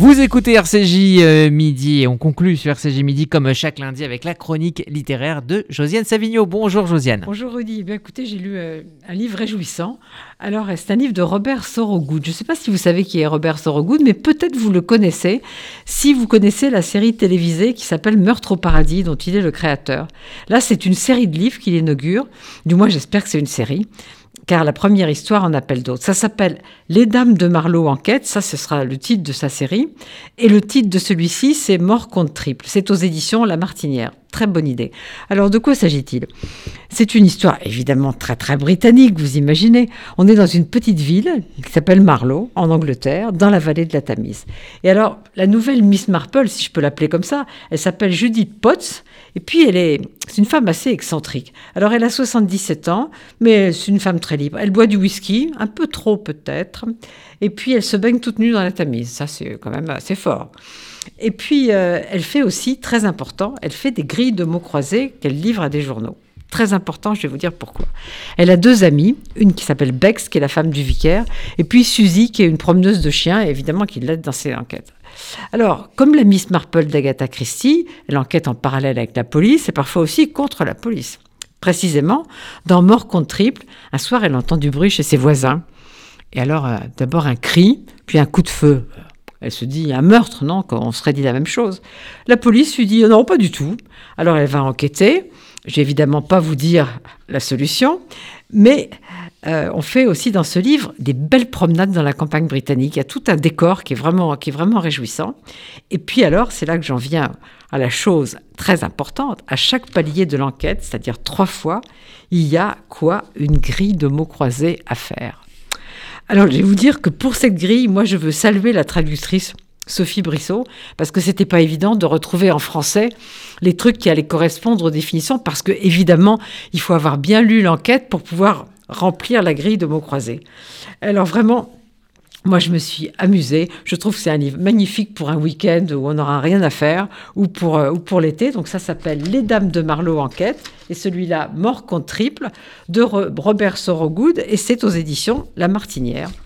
Vous écoutez RCJ euh, Midi et on conclut sur RCJ Midi comme chaque lundi avec la chronique littéraire de Josiane Savigno. Bonjour Josiane. Bonjour Rudy. Eh bien, écoutez, j'ai lu euh, un livre réjouissant. Alors, c'est un livre de Robert Sorogood. Je ne sais pas si vous savez qui est Robert Sorogood, mais peut-être vous le connaissez si vous connaissez la série télévisée qui s'appelle Meurtre au paradis, dont il est le créateur. Là, c'est une série de livres qu'il inaugure. Du moins, j'espère que c'est une série car la première histoire en appelle d'autres. Ça s'appelle Les Dames de Marlowe enquête, ça ce sera le titre de sa série, et le titre de celui-ci c'est Mort contre triple. C'est aux éditions La Martinière. Très bonne idée. Alors de quoi s'agit-il? C'est une histoire évidemment très très britannique, vous imaginez. On est dans une petite ville qui s'appelle Marlow, en Angleterre, dans la vallée de la Tamise. Et alors la nouvelle Miss Marple, si je peux l'appeler comme ça, elle s'appelle Judith Potts, et puis elle est, c'est une femme assez excentrique. Alors elle a 77 ans, mais c'est une femme très libre. Elle boit du whisky, un peu trop peut-être, et puis elle se baigne toute nue dans la Tamise. Ça c'est quand même assez fort. Et puis, euh, elle fait aussi, très important, elle fait des grilles de mots croisés qu'elle livre à des journaux. Très important, je vais vous dire pourquoi. Elle a deux amies, une qui s'appelle Bex, qui est la femme du vicaire, et puis Suzy, qui est une promeneuse de chiens, évidemment qui l'aide dans ses enquêtes. Alors, comme la Miss Marple d'Agatha Christie, elle enquête en parallèle avec la police et parfois aussi contre la police. Précisément, dans Mort contre triple, un soir, elle entend du bruit chez ses voisins. Et alors, euh, d'abord un cri, puis un coup de feu. Elle se dit un meurtre, non On serait dit la même chose. La police lui dit non, pas du tout. Alors elle va enquêter. Je vais évidemment pas vous dire la solution, mais euh, on fait aussi dans ce livre des belles promenades dans la campagne britannique. Il y a tout un décor qui est vraiment, qui est vraiment réjouissant. Et puis alors, c'est là que j'en viens à la chose très importante. À chaque palier de l'enquête, c'est-à-dire trois fois, il y a quoi Une grille de mots croisés à faire. Alors, je vais vous dire que pour cette grille, moi, je veux saluer la traductrice Sophie Brissot, parce que c'était pas évident de retrouver en français les trucs qui allaient correspondre aux définitions, parce que évidemment, il faut avoir bien lu l'enquête pour pouvoir remplir la grille de mots croisés. Alors vraiment, moi, je me suis amusée. Je trouve que c'est un livre magnifique pour un week-end où on n'aura rien à faire ou pour, euh, ou pour l'été. Donc, ça s'appelle Les Dames de Marlowe Enquête. Et celui-là, Mort contre triple, de Robert Sorogood. Et c'est aux éditions La Martinière.